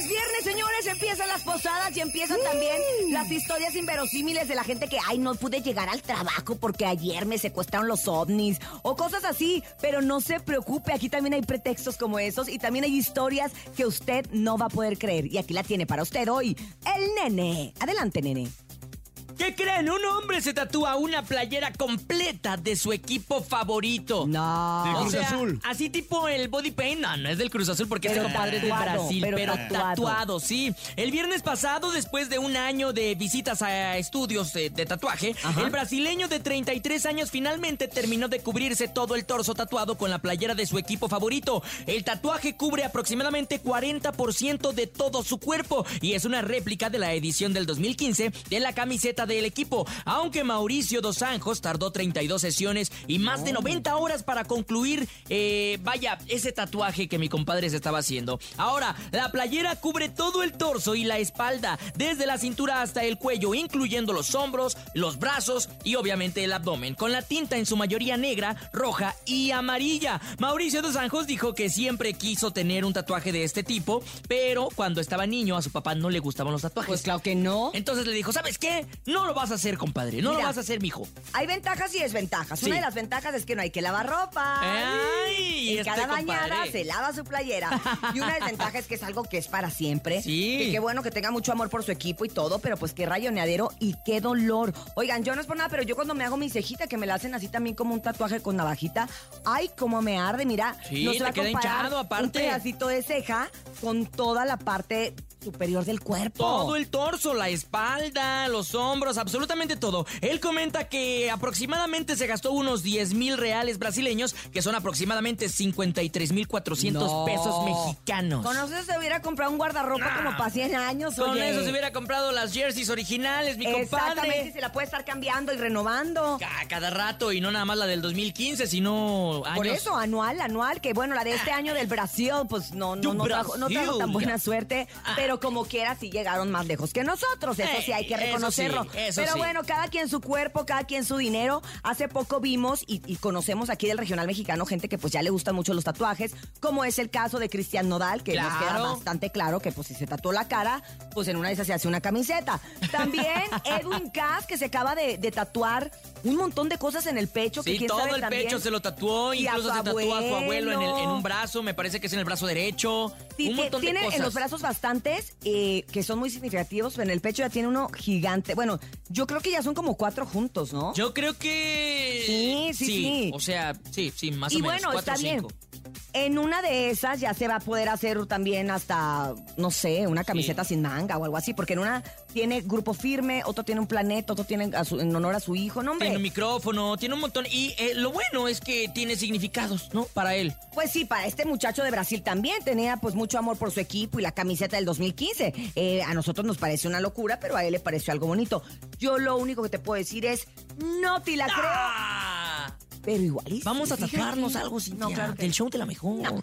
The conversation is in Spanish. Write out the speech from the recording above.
Es viernes, señores, empiezan las posadas y empiezan también las historias inverosímiles de la gente que, ay, no pude llegar al trabajo porque ayer me secuestraron los ovnis o cosas así. Pero no se preocupe, aquí también hay pretextos como esos y también hay historias que usted no va a poder creer. Y aquí la tiene para usted hoy, el nene. Adelante, nene. ¿Qué creen? Un hombre se tatúa una playera completa de su equipo favorito. No. De O Cruz sea, Azul. así tipo el body paint, no, no es del Cruz Azul porque Pero es compadre de Brasil, pero pero, tatuado. tatuado. sí. El viernes pasado, después de un año de visitas a estudios de, de tatuaje, Ajá. el brasileño de 33 años finalmente terminó de cubrirse todo el torso tatuado con la playera de su equipo favorito. El tatuaje cubre aproximadamente 40% de todo su cuerpo y es una réplica de la edición del 2015 de la camiseta del equipo. Aunque Mauricio Dos Anjos tardó 32 sesiones y más de 90 horas para concluir, eh, vaya, ese tatuaje que mi compadre se estaba haciendo. Ahora, la playera cubre todo el torso y la espalda, desde la cintura hasta el cuello, incluyendo los hombros, los brazos y obviamente el abdomen, con la tinta en su mayoría negra, roja y amarilla. Mauricio Dos Anjos dijo que siempre quiso tener un tatuaje de este tipo, pero cuando estaba niño a su papá no le gustaban los tatuajes. Pues claro que no. Entonces le dijo, ¿sabes qué? No lo vas a hacer, compadre. No Mira. lo vas a hacer, mijo. Hay ventajas y desventajas. Sí. Una de las ventajas es que no hay que lavar ropa. Ay, este cada bañada compadre. se lava su playera. Y una desventaja es que es algo que es para siempre. Sí. Que qué bueno que tenga mucho amor por su equipo y todo, pero pues qué rayoneadero y qué dolor. Oigan, yo no es por nada, pero yo cuando me hago mi cejita, que me la hacen así también como un tatuaje con navajita, ay, cómo me arde, mira. Sí, no se va a comparar hinchado, aparte. Un pedacito de ceja con toda la parte superior del cuerpo. Todo el torso, la espalda, los hombros, absolutamente todo. Él comenta que aproximadamente se gastó unos 10 mil reales brasileños, que son aproximadamente 53 mil 400 No. pesos mexicanos. Con eso se hubiera comprado un guardarropa Nah. como para 100 años. Con oye. eso se hubiera comprado las jerseys originales, mi Exactamente, compadre. se la puede estar cambiando y renovando. Ca- Cada rato y no nada más la del 2015, sino años. Por eso, anual, anual, que bueno, la de este año del Brasil, pues no, no, no, trajo, no trajo tan buena suerte, Ah. Pero como quiera sí llegaron más lejos que nosotros, eso sí hay que eso reconocerlo. sí, eso pero sí. bueno, cada quien su cuerpo, cada quien su dinero. Hace poco vimos y, y conocemos aquí del regional mexicano gente que pues ya le gustan mucho los tatuajes, como es el caso de Cristian Nodal, que nos queda Claro. bastante claro que pues si se tatuó la cara, pues en una de esas se hace una camiseta. También Edwin Cass, que se acaba de, de tatuar un montón de cosas en el pecho. Sí, todo sabe el también. pecho se lo tatuó, Y incluso se tatuó a su abuelo en, el- en un brazo, me parece que es en el brazo derecho. Sí, un montón tiene de cosas. en los brazos eh, que son muy significativos, pero en el pecho ya tiene uno gigante. Bueno, yo creo que ya son como cuatro juntos, ¿no? Yo creo que. Sí, sí, sí. O sea, sí, sí, más y o menos. bueno, cuatro está o bien. En una de esas ya se va a poder hacer también hasta, no sé, una camiseta sin manga o algo así, porque en una tiene grupo firme, otro tiene un planeta, otro tiene a su- en honor a su hijo, ¿no, hombre? Tiene un micrófono, tiene un montón. Y eh, lo bueno es que tiene significados, ¿no? Para él. Pues sí, para este muchacho de Brasil también tenía pues mucho amor por su equipo y la camiseta del 2015. Eh, a nosotros nos parece una locura, pero a él le pareció algo bonito. Yo lo único que te puedo decir es, no te la creo, ¡Ah! Pero igual. Vamos a fíjate. tatuarnos algo, Cintia, No, claro que del show de la mejor. No.